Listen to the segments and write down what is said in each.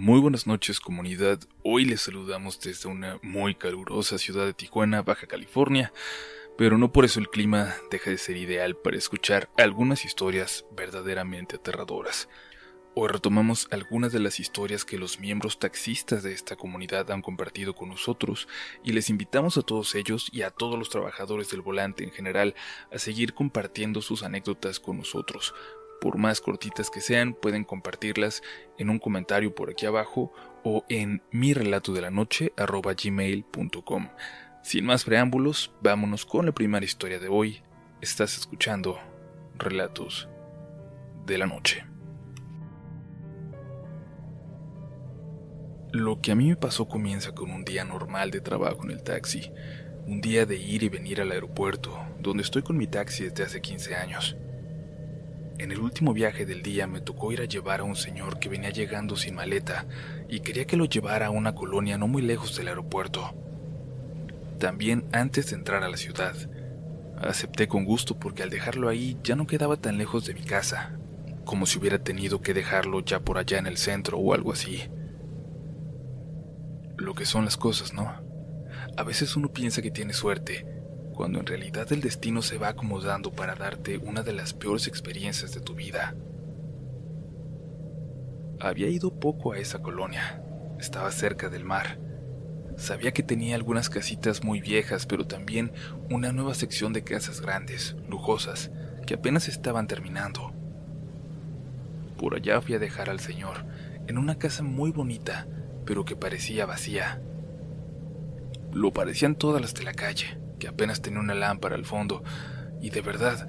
Muy buenas noches comunidad, hoy les saludamos desde una muy calurosa ciudad de Tijuana, Baja California, pero no por eso el clima deja de ser ideal para escuchar algunas historias verdaderamente aterradoras. Hoy retomamos algunas de las historias que los miembros taxistas de esta comunidad han compartido con nosotros y les invitamos a todos ellos y a todos los trabajadores del volante en general a seguir compartiendo sus anécdotas con nosotros, por más cortitas que sean, pueden compartirlas en un comentario por aquí abajo o en mi relato de la noche. Sin más preámbulos, vámonos con la primera historia de hoy. Estás escuchando Relatos de la Noche. Lo que a mí me pasó comienza con un día normal de trabajo en el taxi, un día de ir y venir al aeropuerto, donde estoy con mi taxi desde hace 15 años. En el último viaje del día me tocó ir a llevar a un señor que venía llegando sin maleta y quería que lo llevara a una colonia no muy lejos del aeropuerto. También antes de entrar a la ciudad. Acepté con gusto porque al dejarlo ahí ya no quedaba tan lejos de mi casa, como si hubiera tenido que dejarlo ya por allá en el centro o algo así. Lo que son las cosas, ¿no? A veces uno piensa que tiene suerte cuando en realidad el destino se va acomodando para darte una de las peores experiencias de tu vida. Había ido poco a esa colonia, estaba cerca del mar. Sabía que tenía algunas casitas muy viejas, pero también una nueva sección de casas grandes, lujosas, que apenas estaban terminando. Por allá fui a dejar al señor, en una casa muy bonita, pero que parecía vacía. Lo parecían todas las de la calle que apenas tenía una lámpara al fondo, y de verdad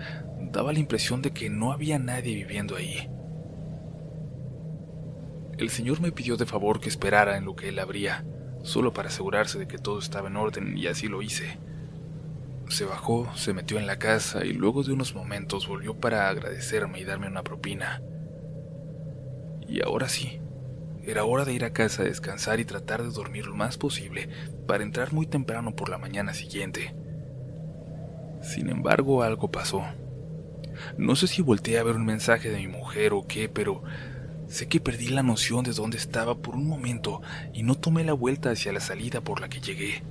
daba la impresión de que no había nadie viviendo ahí. El señor me pidió de favor que esperara en lo que él abría, solo para asegurarse de que todo estaba en orden, y así lo hice. Se bajó, se metió en la casa y luego de unos momentos volvió para agradecerme y darme una propina. Y ahora sí, era hora de ir a casa a descansar y tratar de dormir lo más posible para entrar muy temprano por la mañana siguiente. Sin embargo, algo pasó. No sé si volteé a ver un mensaje de mi mujer o qué, pero sé que perdí la noción de dónde estaba por un momento y no tomé la vuelta hacia la salida por la que llegué.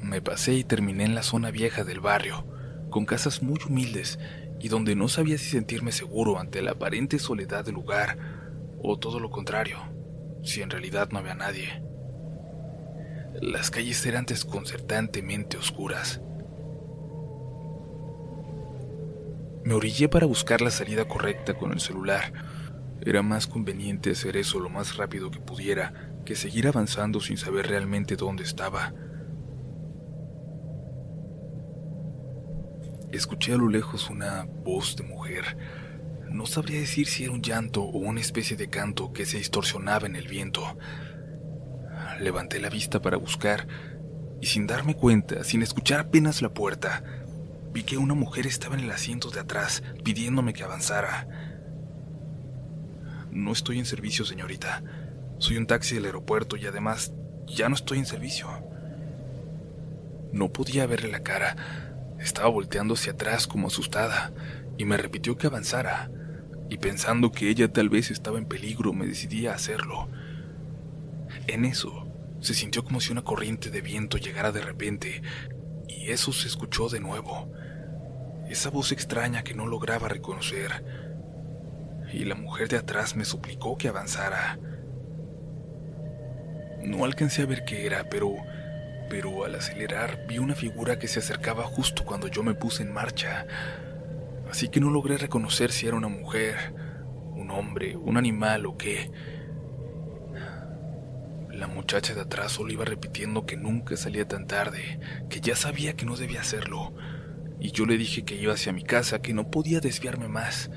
Me pasé y terminé en la zona vieja del barrio, con casas muy humildes y donde no sabía si sentirme seguro ante la aparente soledad del lugar o todo lo contrario, si en realidad no había nadie. Las calles eran desconcertantemente oscuras. Me orillé para buscar la salida correcta con el celular. Era más conveniente hacer eso lo más rápido que pudiera que seguir avanzando sin saber realmente dónde estaba. Escuché a lo lejos una voz de mujer no sabría decir si era un llanto o una especie de canto que se distorsionaba en el viento. Levanté la vista para buscar y sin darme cuenta, sin escuchar apenas la puerta, vi que una mujer estaba en el asiento de atrás pidiéndome que avanzara. No estoy en servicio, señorita. Soy un taxi del aeropuerto y además ya no estoy en servicio. No podía verle la cara. Estaba volteando hacia atrás como asustada y me repitió que avanzara y pensando que ella tal vez estaba en peligro me decidí a hacerlo. En eso, se sintió como si una corriente de viento llegara de repente, y eso se escuchó de nuevo. Esa voz extraña que no lograba reconocer. Y la mujer de atrás me suplicó que avanzara. No alcancé a ver qué era, pero pero al acelerar vi una figura que se acercaba justo cuando yo me puse en marcha así que no logré reconocer si era una mujer, un hombre, un animal o qué. La muchacha de atrás solo iba repitiendo que nunca salía tan tarde, que ya sabía que no debía hacerlo, y yo le dije que iba hacia mi casa, que no podía desviarme más.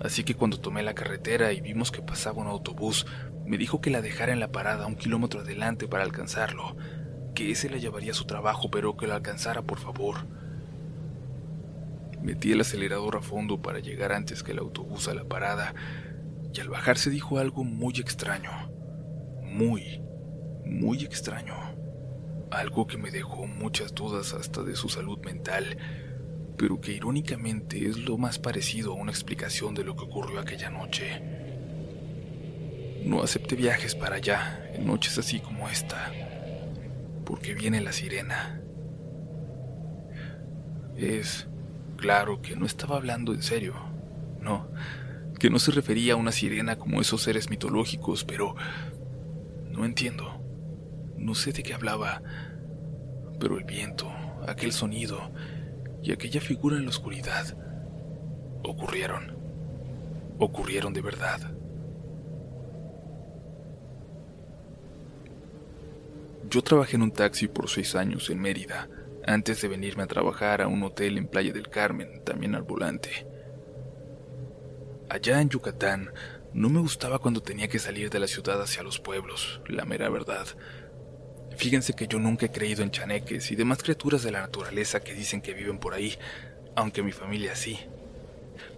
Así que cuando tomé la carretera y vimos que pasaba un autobús, me dijo que la dejara en la parada un kilómetro adelante para alcanzarlo, que ese la llevaría a su trabajo, pero que la alcanzara por favor. Metí el acelerador a fondo para llegar antes que el autobús a la parada y al bajar se dijo algo muy extraño. Muy, muy extraño. Algo que me dejó muchas dudas hasta de su salud mental, pero que irónicamente es lo más parecido a una explicación de lo que ocurrió aquella noche. No acepte viajes para allá en noches así como esta, porque viene la sirena. Es claro que no estaba hablando en serio, no, que no se refería a una sirena como esos seres mitológicos, pero no entiendo, no sé de qué hablaba, pero el viento, aquel sonido y aquella figura en la oscuridad ocurrieron, ocurrieron de verdad. Yo trabajé en un taxi por seis años en Mérida, antes de venirme a trabajar a un hotel en Playa del Carmen, también al volante. Allá en Yucatán, no me gustaba cuando tenía que salir de la ciudad hacia los pueblos, la mera verdad. Fíjense que yo nunca he creído en chaneques y demás criaturas de la naturaleza que dicen que viven por ahí, aunque mi familia sí.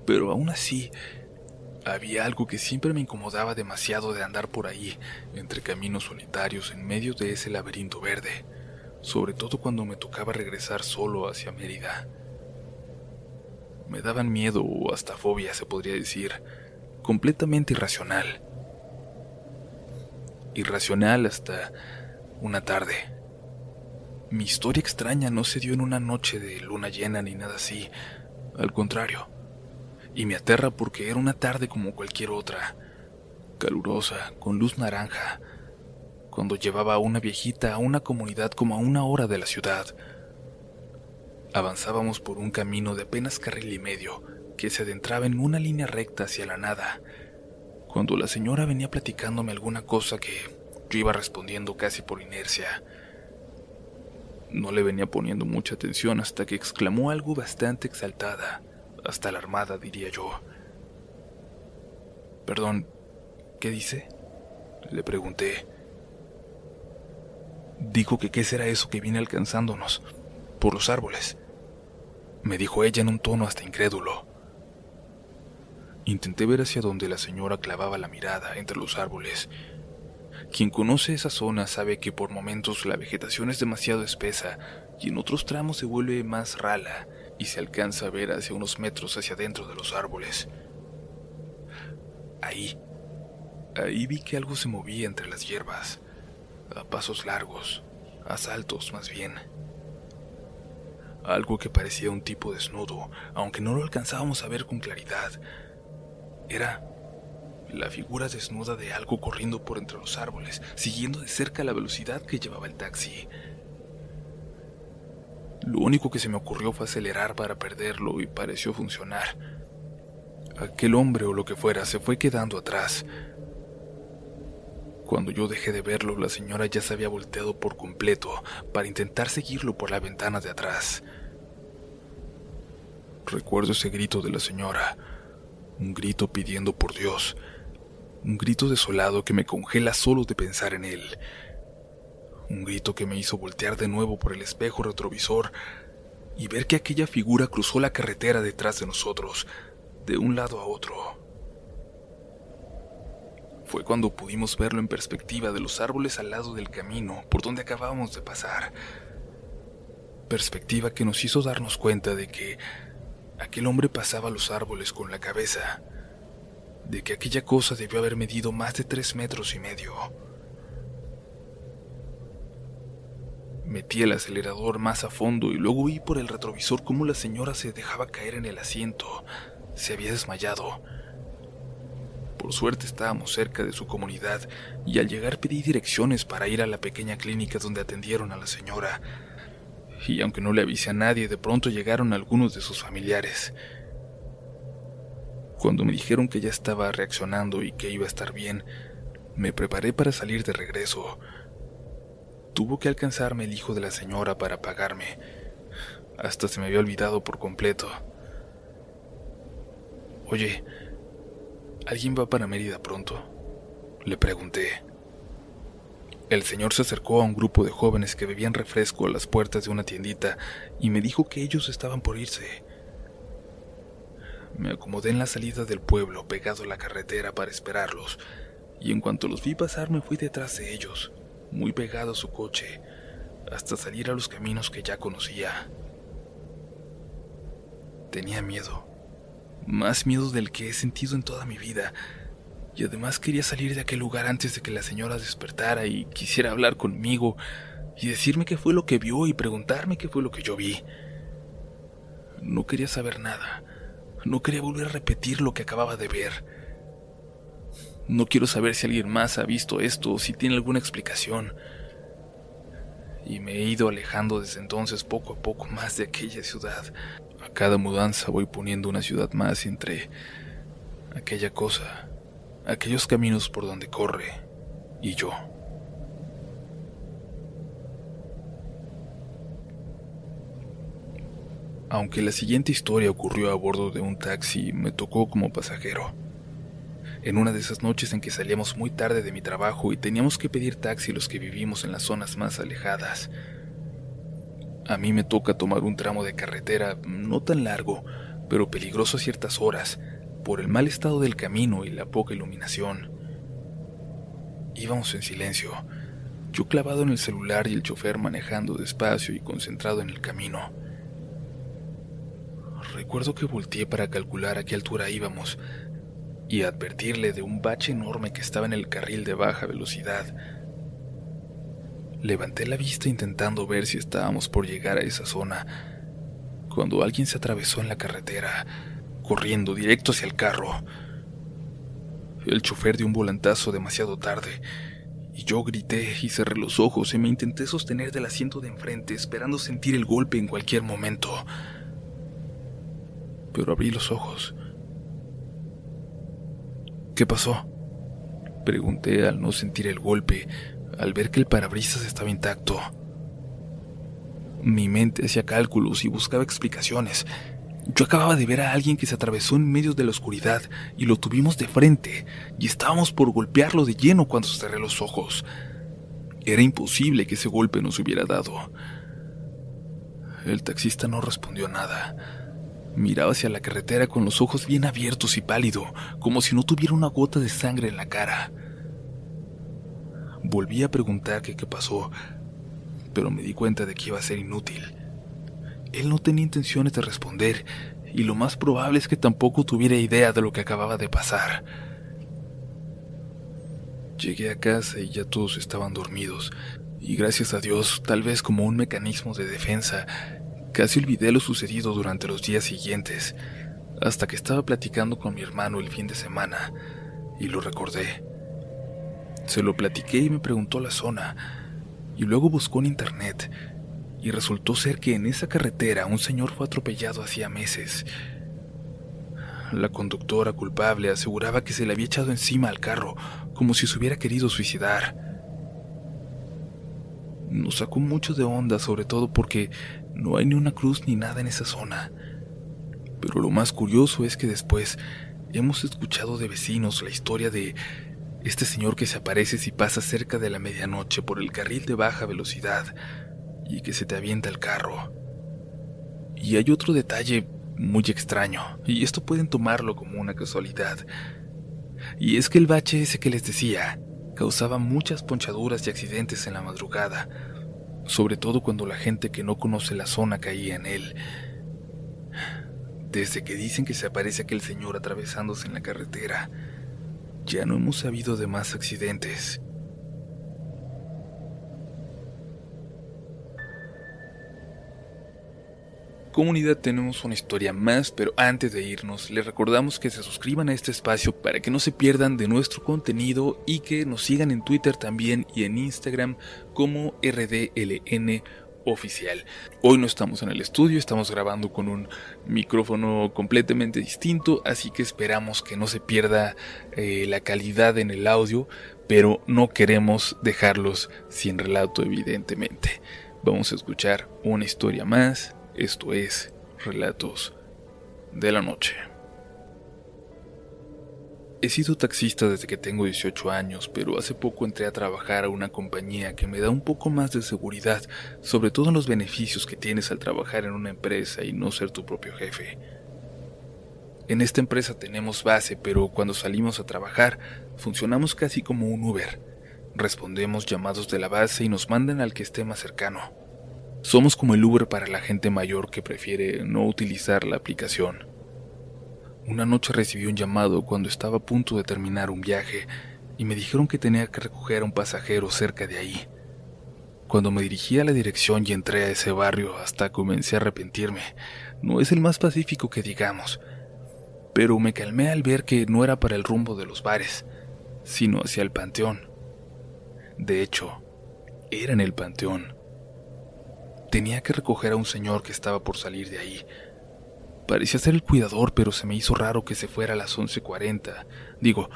Pero aún así, había algo que siempre me incomodaba demasiado de andar por ahí, entre caminos solitarios en medio de ese laberinto verde, sobre todo cuando me tocaba regresar solo hacia Mérida. Me daban miedo o hasta fobia, se podría decir, completamente irracional. Irracional hasta una tarde. Mi historia extraña no se dio en una noche de luna llena ni nada así, al contrario. Y me aterra porque era una tarde como cualquier otra, calurosa, con luz naranja, cuando llevaba a una viejita a una comunidad como a una hora de la ciudad. Avanzábamos por un camino de apenas carril y medio que se adentraba en una línea recta hacia la nada, cuando la señora venía platicándome alguna cosa que yo iba respondiendo casi por inercia. No le venía poniendo mucha atención hasta que exclamó algo bastante exaltada hasta alarmada, diría yo. Perdón, ¿qué dice? Le pregunté. Dijo que qué será eso que viene alcanzándonos, por los árboles. Me dijo ella en un tono hasta incrédulo. Intenté ver hacia donde la señora clavaba la mirada entre los árboles. Quien conoce esa zona sabe que por momentos la vegetación es demasiado espesa y en otros tramos se vuelve más rala y se alcanza a ver hacia unos metros hacia adentro de los árboles. Ahí, ahí vi que algo se movía entre las hierbas, a pasos largos, a saltos más bien. Algo que parecía un tipo desnudo, aunque no lo alcanzábamos a ver con claridad. Era la figura desnuda de algo corriendo por entre los árboles, siguiendo de cerca la velocidad que llevaba el taxi. Lo único que se me ocurrió fue acelerar para perderlo y pareció funcionar. Aquel hombre o lo que fuera se fue quedando atrás. Cuando yo dejé de verlo, la señora ya se había volteado por completo para intentar seguirlo por la ventana de atrás. Recuerdo ese grito de la señora, un grito pidiendo por Dios, un grito desolado que me congela solo de pensar en él un grito que me hizo voltear de nuevo por el espejo retrovisor y ver que aquella figura cruzó la carretera detrás de nosotros, de un lado a otro. Fue cuando pudimos verlo en perspectiva de los árboles al lado del camino por donde acabábamos de pasar. Perspectiva que nos hizo darnos cuenta de que aquel hombre pasaba los árboles con la cabeza, de que aquella cosa debió haber medido más de tres metros y medio. Metí el acelerador más a fondo y luego vi por el retrovisor cómo la señora se dejaba caer en el asiento. Se había desmayado. Por suerte estábamos cerca de su comunidad y al llegar pedí direcciones para ir a la pequeña clínica donde atendieron a la señora. Y aunque no le avisé a nadie, de pronto llegaron algunos de sus familiares. Cuando me dijeron que ya estaba reaccionando y que iba a estar bien, me preparé para salir de regreso. Tuvo que alcanzarme el hijo de la señora para pagarme. Hasta se me había olvidado por completo. Oye, ¿alguien va para Mérida pronto? Le pregunté. El señor se acercó a un grupo de jóvenes que bebían refresco a las puertas de una tiendita y me dijo que ellos estaban por irse. Me acomodé en la salida del pueblo, pegado a la carretera para esperarlos, y en cuanto los vi pasar me fui detrás de ellos muy pegado a su coche, hasta salir a los caminos que ya conocía. Tenía miedo, más miedo del que he sentido en toda mi vida, y además quería salir de aquel lugar antes de que la señora despertara y quisiera hablar conmigo y decirme qué fue lo que vio y preguntarme qué fue lo que yo vi. No quería saber nada. No quería volver a repetir lo que acababa de ver. No quiero saber si alguien más ha visto esto o si tiene alguna explicación. Y me he ido alejando desde entonces poco a poco más de aquella ciudad. A cada mudanza voy poniendo una ciudad más entre aquella cosa, aquellos caminos por donde corre y yo. Aunque la siguiente historia ocurrió a bordo de un taxi, me tocó como pasajero. En una de esas noches en que salíamos muy tarde de mi trabajo y teníamos que pedir taxi los que vivimos en las zonas más alejadas. A mí me toca tomar un tramo de carretera no tan largo, pero peligroso a ciertas horas, por el mal estado del camino y la poca iluminación. Íbamos en silencio, yo clavado en el celular y el chofer manejando despacio y concentrado en el camino. Recuerdo que volteé para calcular a qué altura íbamos y advertirle de un bache enorme que estaba en el carril de baja velocidad. Levanté la vista intentando ver si estábamos por llegar a esa zona, cuando alguien se atravesó en la carretera, corriendo directo hacia el carro. El chofer dio un volantazo demasiado tarde, y yo grité y cerré los ojos y me intenté sostener del asiento de enfrente esperando sentir el golpe en cualquier momento pero abrí los ojos. ¿Qué pasó? Pregunté al no sentir el golpe, al ver que el parabrisas estaba intacto. Mi mente hacía cálculos y buscaba explicaciones. Yo acababa de ver a alguien que se atravesó en medio de la oscuridad y lo tuvimos de frente, y estábamos por golpearlo de lleno cuando cerré los ojos. Era imposible que ese golpe nos hubiera dado. El taxista no respondió nada. Miraba hacia la carretera con los ojos bien abiertos y pálido, como si no tuviera una gota de sangre en la cara. Volví a preguntar qué pasó, pero me di cuenta de que iba a ser inútil. Él no tenía intenciones de responder, y lo más probable es que tampoco tuviera idea de lo que acababa de pasar. Llegué a casa y ya todos estaban dormidos, y gracias a Dios, tal vez como un mecanismo de defensa, Casi olvidé lo sucedido durante los días siguientes, hasta que estaba platicando con mi hermano el fin de semana, y lo recordé. Se lo platiqué y me preguntó la zona, y luego buscó en internet, y resultó ser que en esa carretera un señor fue atropellado hacía meses. La conductora culpable aseguraba que se le había echado encima al carro, como si se hubiera querido suicidar. Nos sacó mucho de onda, sobre todo porque no hay ni una cruz ni nada en esa zona. Pero lo más curioso es que después hemos escuchado de vecinos la historia de este señor que se aparece si pasa cerca de la medianoche por el carril de baja velocidad y que se te avienta el carro. Y hay otro detalle muy extraño, y esto pueden tomarlo como una casualidad. Y es que el bache ese que les decía causaba muchas ponchaduras y accidentes en la madrugada, sobre todo cuando la gente que no conoce la zona caía en él. Desde que dicen que se aparece aquel señor atravesándose en la carretera, ya no hemos sabido de más accidentes. Comunidad tenemos una historia más, pero antes de irnos les recordamos que se suscriban a este espacio para que no se pierdan de nuestro contenido y que nos sigan en Twitter también y en Instagram como RDLN oficial. Hoy no estamos en el estudio, estamos grabando con un micrófono completamente distinto, así que esperamos que no se pierda eh, la calidad en el audio, pero no queremos dejarlos sin relato evidentemente. Vamos a escuchar una historia más esto es Relatos de la Noche. He sido taxista desde que tengo 18 años, pero hace poco entré a trabajar a una compañía que me da un poco más de seguridad, sobre todo los beneficios que tienes al trabajar en una empresa y no ser tu propio jefe. En esta empresa tenemos base, pero cuando salimos a trabajar funcionamos casi como un Uber. Respondemos llamados de la base y nos mandan al que esté más cercano. Somos como el Uber para la gente mayor que prefiere no utilizar la aplicación. Una noche recibí un llamado cuando estaba a punto de terminar un viaje y me dijeron que tenía que recoger a un pasajero cerca de ahí. Cuando me dirigí a la dirección y entré a ese barrio, hasta comencé a arrepentirme. No es el más pacífico que digamos, pero me calmé al ver que no era para el rumbo de los bares, sino hacia el panteón. De hecho, era en el panteón. Tenía que recoger a un señor que estaba por salir de ahí. Parecía ser el cuidador, pero se me hizo raro que se fuera a las 11.40. Digo,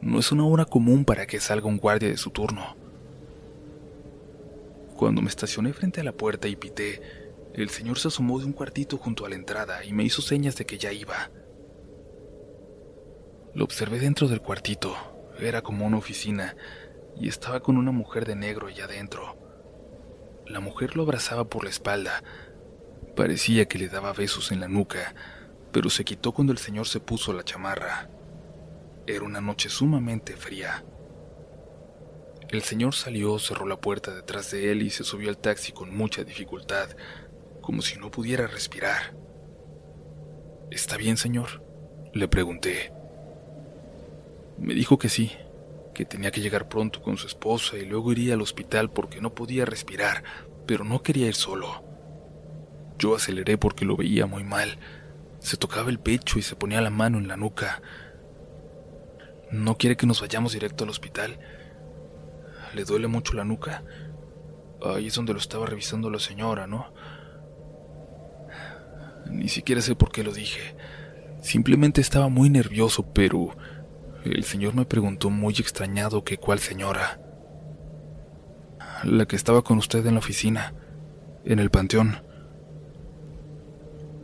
no es una hora común para que salga un guardia de su turno. Cuando me estacioné frente a la puerta y pité, el señor se asomó de un cuartito junto a la entrada y me hizo señas de que ya iba. Lo observé dentro del cuartito. Era como una oficina y estaba con una mujer de negro allá adentro. La mujer lo abrazaba por la espalda. Parecía que le daba besos en la nuca, pero se quitó cuando el señor se puso la chamarra. Era una noche sumamente fría. El señor salió, cerró la puerta detrás de él y se subió al taxi con mucha dificultad, como si no pudiera respirar. ¿Está bien, señor? Le pregunté. Me dijo que sí, que tenía que llegar pronto con su esposa y luego iría al hospital porque no podía respirar, pero no quería ir solo. Yo aceleré porque lo veía muy mal. Se tocaba el pecho y se ponía la mano en la nuca. ¿No quiere que nos vayamos directo al hospital? ¿Le duele mucho la nuca? Ahí es donde lo estaba revisando la señora, ¿no? Ni siquiera sé por qué lo dije. Simplemente estaba muy nervioso, pero el señor me preguntó muy extrañado que cuál señora. La que estaba con usted en la oficina, en el panteón.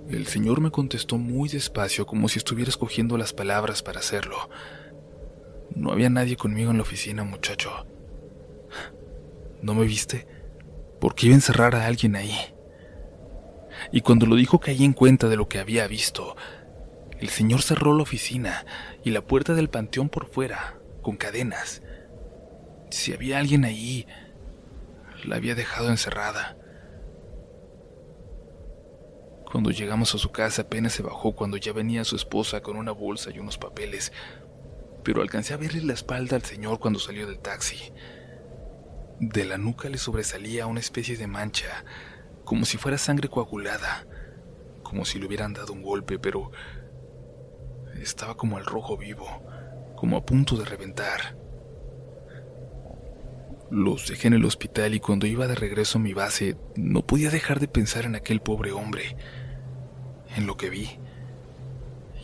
El señor me contestó muy despacio, como si estuviera escogiendo las palabras para hacerlo. No había nadie conmigo en la oficina, muchacho. ¿No me viste? ¿Por qué iba a encerrar a alguien ahí? Y cuando lo dijo caí en cuenta de lo que había visto. El señor cerró la oficina y la puerta del panteón por fuera, con cadenas. Si había alguien ahí, la había dejado encerrada. Cuando llegamos a su casa apenas se bajó cuando ya venía su esposa con una bolsa y unos papeles, pero alcancé a verle la espalda al señor cuando salió del taxi. De la nuca le sobresalía una especie de mancha, como si fuera sangre coagulada, como si le hubieran dado un golpe, pero estaba como al rojo vivo, como a punto de reventar. Los dejé en el hospital y cuando iba de regreso a mi base no podía dejar de pensar en aquel pobre hombre, en lo que vi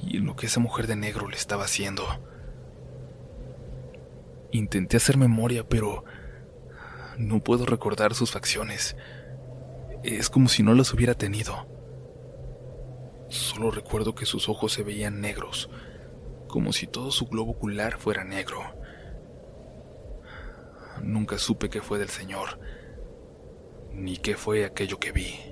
y en lo que esa mujer de negro le estaba haciendo. Intenté hacer memoria, pero no puedo recordar sus facciones. Es como si no las hubiera tenido. Solo recuerdo que sus ojos se veían negros, como si todo su globo ocular fuera negro. Nunca supe qué fue del Señor, ni qué fue aquello que vi.